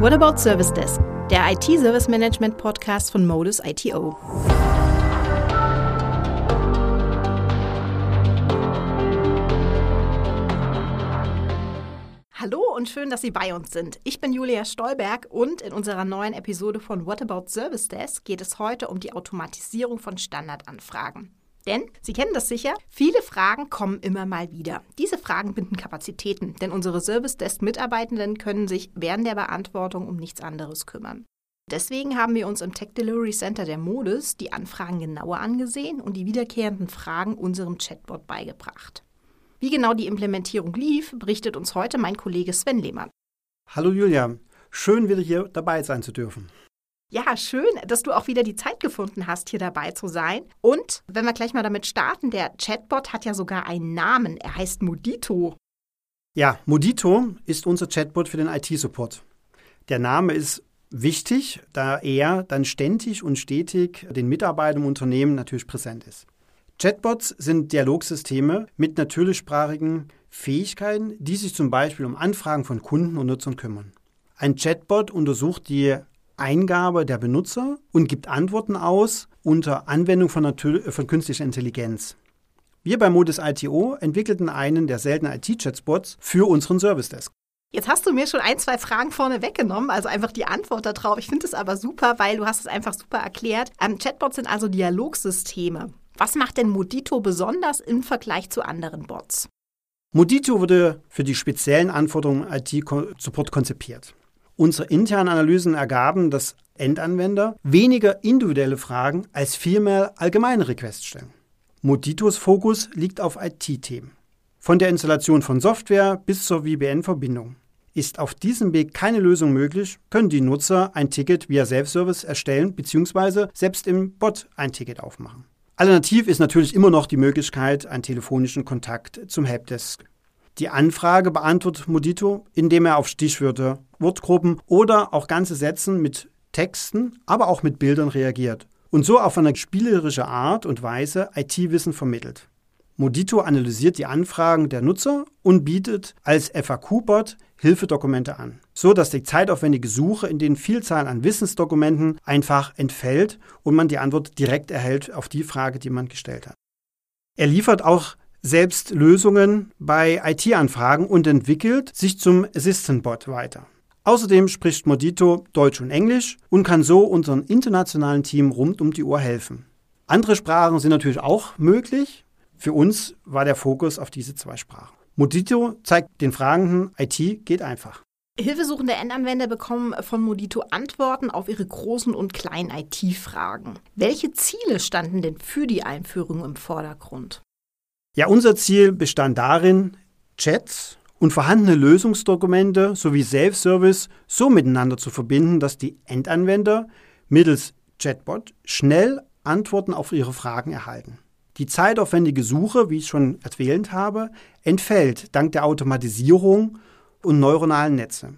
What About Service Desk, der IT-Service Management Podcast von Modus ITO. Hallo und schön, dass Sie bei uns sind. Ich bin Julia Stolberg und in unserer neuen Episode von What About Service Desk geht es heute um die Automatisierung von Standardanfragen. Denn, Sie kennen das sicher, viele Fragen kommen immer mal wieder. Diese Fragen binden Kapazitäten, denn unsere Service Desk-Mitarbeitenden können sich während der Beantwortung um nichts anderes kümmern. Deswegen haben wir uns im Tech Delivery Center der Modus die Anfragen genauer angesehen und die wiederkehrenden Fragen unserem Chatbot beigebracht. Wie genau die Implementierung lief, berichtet uns heute mein Kollege Sven Lehmann. Hallo Julia, schön wieder hier dabei sein zu dürfen. Ja, schön, dass du auch wieder die Zeit gefunden hast, hier dabei zu sein. Und wenn wir gleich mal damit starten, der Chatbot hat ja sogar einen Namen. Er heißt Modito. Ja, Modito ist unser Chatbot für den IT-Support. Der Name ist wichtig, da er dann ständig und stetig den Mitarbeitern im Unternehmen natürlich präsent ist. Chatbots sind Dialogsysteme mit natürlichsprachigen Fähigkeiten, die sich zum Beispiel um Anfragen von Kunden und Nutzern kümmern. Ein Chatbot untersucht die Eingabe der Benutzer und gibt Antworten aus unter Anwendung von, von künstlicher Intelligenz. Wir bei Modus ITO entwickelten einen der seltenen IT-Chatbots für unseren Service Desk. Jetzt hast du mir schon ein, zwei Fragen vorne weggenommen, also einfach die Antwort darauf. Ich finde es aber super, weil du hast es einfach super erklärt. Ähm, Chatbots sind also Dialogsysteme. Was macht denn Modito besonders im Vergleich zu anderen Bots? Modito wurde für die speziellen Anforderungen IT-Support konzipiert. Unsere internen Analysen ergaben, dass Endanwender weniger individuelle Fragen als vielmehr allgemeine Requests stellen. Moditos Fokus liegt auf IT-Themen. Von der Installation von Software bis zur VPN-Verbindung. Ist auf diesem Weg keine Lösung möglich, können die Nutzer ein Ticket via Self-Service erstellen bzw. selbst im Bot ein Ticket aufmachen. Alternativ ist natürlich immer noch die Möglichkeit, einen telefonischen Kontakt zum Helpdesk die Anfrage beantwortet Modito, indem er auf Stichwörter, Wortgruppen oder auch ganze Sätzen mit Texten, aber auch mit Bildern reagiert und so auf eine spielerische Art und Weise IT-Wissen vermittelt. Modito analysiert die Anfragen der Nutzer und bietet als FAQ-Bot Hilfedokumente an, so dass die zeitaufwendige Suche in den Vielzahlen an Wissensdokumenten einfach entfällt und man die Antwort direkt erhält auf die Frage, die man gestellt hat. Er liefert auch selbst Lösungen bei IT-Anfragen und entwickelt sich zum Assistant-Bot weiter. Außerdem spricht Modito Deutsch und Englisch und kann so unserem internationalen Team rund um die Uhr helfen. Andere Sprachen sind natürlich auch möglich. Für uns war der Fokus auf diese zwei Sprachen. Modito zeigt den Fragenden, IT geht einfach. Hilfesuchende Endanwender bekommen von Modito Antworten auf ihre großen und kleinen IT-Fragen. Welche Ziele standen denn für die Einführung im Vordergrund? Ja, unser Ziel bestand darin, Chats und vorhandene Lösungsdokumente sowie Self-Service so miteinander zu verbinden, dass die Endanwender mittels Chatbot schnell Antworten auf ihre Fragen erhalten. Die zeitaufwendige Suche, wie ich schon erwähnt habe, entfällt dank der Automatisierung und neuronalen Netze.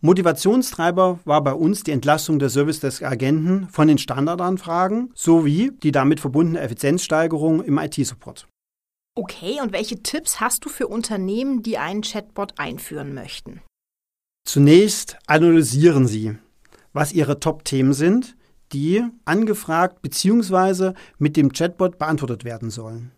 Motivationstreiber war bei uns die Entlastung der Service Desk Agenten von den Standardanfragen sowie die damit verbundene Effizienzsteigerung im IT-Support. Okay, und welche Tipps hast du für Unternehmen, die einen Chatbot einführen möchten? Zunächst analysieren Sie, was Ihre Top-Themen sind, die angefragt bzw. mit dem Chatbot beantwortet werden sollen.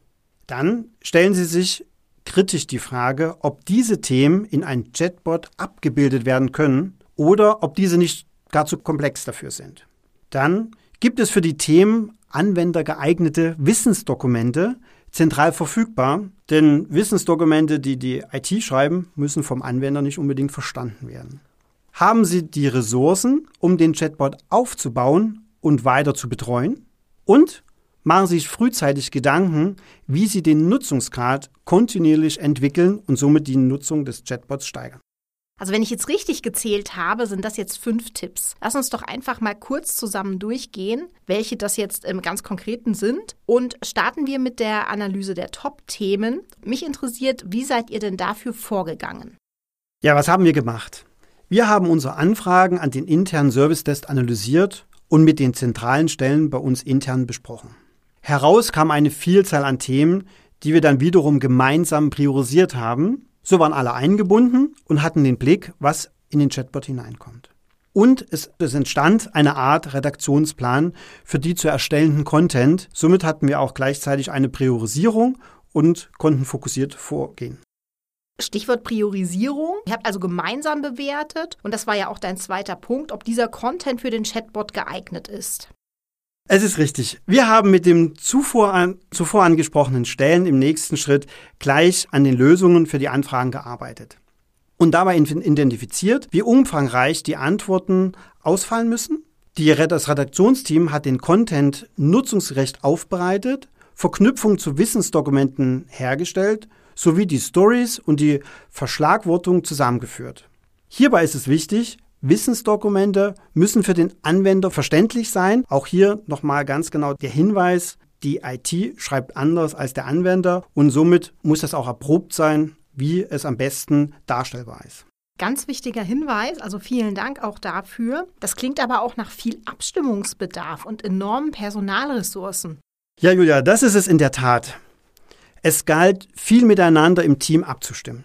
Dann stellen Sie sich kritisch die Frage, ob diese Themen in ein Chatbot abgebildet werden können oder ob diese nicht gar zu komplex dafür sind. Dann gibt es für die Themen anwendergeeignete Wissensdokumente, zentral verfügbar, denn Wissensdokumente, die die IT schreiben, müssen vom Anwender nicht unbedingt verstanden werden. Haben Sie die Ressourcen, um den Chatbot aufzubauen und weiter zu betreuen? Und machen Sie sich frühzeitig Gedanken, wie Sie den Nutzungsgrad kontinuierlich entwickeln und somit die Nutzung des Chatbots steigern. Also wenn ich jetzt richtig gezählt habe, sind das jetzt fünf Tipps. Lass uns doch einfach mal kurz zusammen durchgehen, welche das jetzt im ganz konkreten sind. Und starten wir mit der Analyse der Top-Themen. Mich interessiert, wie seid ihr denn dafür vorgegangen? Ja, was haben wir gemacht? Wir haben unsere Anfragen an den internen Service-Test analysiert und mit den zentralen Stellen bei uns intern besprochen. Heraus kam eine Vielzahl an Themen, die wir dann wiederum gemeinsam priorisiert haben so waren alle eingebunden und hatten den Blick, was in den Chatbot hineinkommt. und es, es, entstand eine Art Redaktionsplan für die zu erstellenden Content. Somit hatten wir auch gleichzeitig eine Priorisierung und konnten fokussiert vorgehen. Stichwort Priorisierung. Ihr habt also gemeinsam bewertet und das war ja auch dein zweiter Punkt, ob dieser Content für den Chatbot geeignet ist. Es ist richtig. Wir haben mit den zuvor, an, zuvor angesprochenen Stellen im nächsten Schritt gleich an den Lösungen für die Anfragen gearbeitet. Und dabei identifiziert, wie umfangreich die Antworten ausfallen müssen. Das Redaktionsteam hat den Content nutzungsgerecht aufbereitet, Verknüpfung zu Wissensdokumenten hergestellt, sowie die Stories und die Verschlagwortung zusammengeführt. Hierbei ist es wichtig, Wissensdokumente müssen für den Anwender verständlich sein. Auch hier nochmal ganz genau der Hinweis, die IT schreibt anders als der Anwender und somit muss das auch erprobt sein, wie es am besten darstellbar ist. Ganz wichtiger Hinweis, also vielen Dank auch dafür. Das klingt aber auch nach viel Abstimmungsbedarf und enormen Personalressourcen. Ja, Julia, das ist es in der Tat. Es galt, viel miteinander im Team abzustimmen.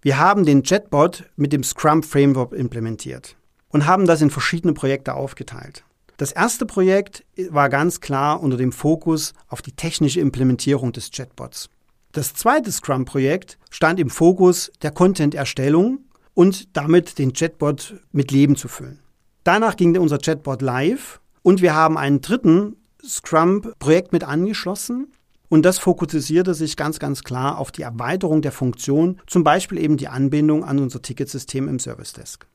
Wir haben den Chatbot mit dem Scrum Framework implementiert und haben das in verschiedene Projekte aufgeteilt. Das erste Projekt war ganz klar unter dem Fokus auf die technische Implementierung des Chatbots. Das zweite Scrum-Projekt stand im Fokus der Content-Erstellung und damit den Chatbot mit Leben zu füllen. Danach ging unser Chatbot live und wir haben einen dritten Scrum-Projekt mit angeschlossen, und das fokussierte sich ganz, ganz klar auf die Erweiterung der Funktion, zum Beispiel eben die Anbindung an unser Ticketsystem im Service Desk.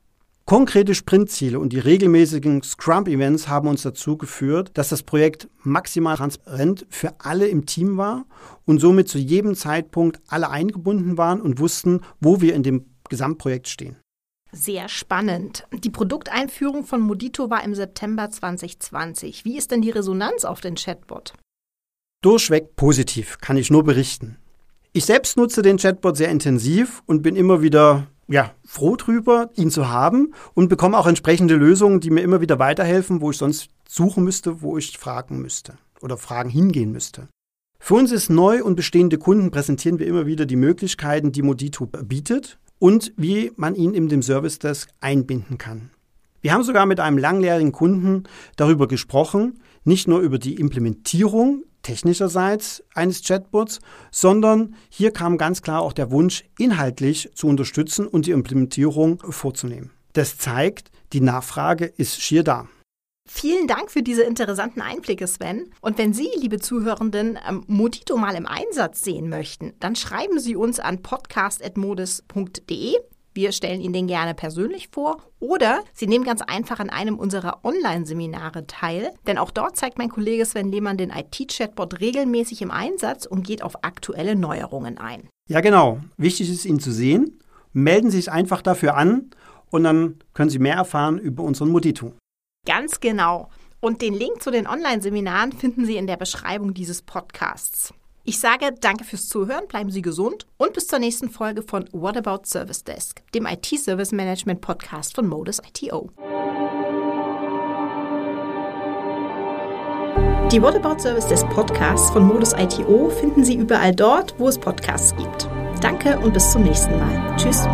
Konkrete Sprintziele und die regelmäßigen Scrum-Events haben uns dazu geführt, dass das Projekt maximal transparent für alle im Team war und somit zu jedem Zeitpunkt alle eingebunden waren und wussten, wo wir in dem Gesamtprojekt stehen. Sehr spannend. Die Produkteinführung von Modito war im September 2020. Wie ist denn die Resonanz auf den Chatbot? Durchweg positiv, kann ich nur berichten. Ich selbst nutze den Chatbot sehr intensiv und bin immer wieder ja, froh drüber, ihn zu haben und bekomme auch entsprechende Lösungen, die mir immer wieder weiterhelfen, wo ich sonst suchen müsste, wo ich fragen müsste oder Fragen hingehen müsste. Für uns ist neu und bestehende Kunden präsentieren wir immer wieder die Möglichkeiten, die Modito bietet und wie man ihn in dem Service Desk einbinden kann. Wir haben sogar mit einem langjährigen Kunden darüber gesprochen, nicht nur über die Implementierung technischerseits eines Chatbots, sondern hier kam ganz klar auch der Wunsch, inhaltlich zu unterstützen und die Implementierung vorzunehmen. Das zeigt, die Nachfrage ist schier da. Vielen Dank für diese interessanten Einblicke, Sven. Und wenn Sie, liebe Zuhörenden, ähm, Modito mal im Einsatz sehen möchten, dann schreiben Sie uns an podcast.modis.de. Wir stellen Ihnen den gerne persönlich vor oder Sie nehmen ganz einfach an einem unserer Online-Seminare teil, denn auch dort zeigt mein Kollege Sven Lehmann den IT-Chatbot regelmäßig im Einsatz und geht auf aktuelle Neuerungen ein. Ja, genau. Wichtig ist, ihn zu sehen. Melden Sie sich einfach dafür an und dann können Sie mehr erfahren über unseren Modito. Ganz genau. Und den Link zu den Online-Seminaren finden Sie in der Beschreibung dieses Podcasts. Ich sage danke fürs Zuhören, bleiben Sie gesund und bis zur nächsten Folge von What About Service Desk, dem IT-Service Management Podcast von Modus ITO. Die What About Service Desk Podcasts von Modus ITO finden Sie überall dort, wo es Podcasts gibt. Danke und bis zum nächsten Mal. Tschüss.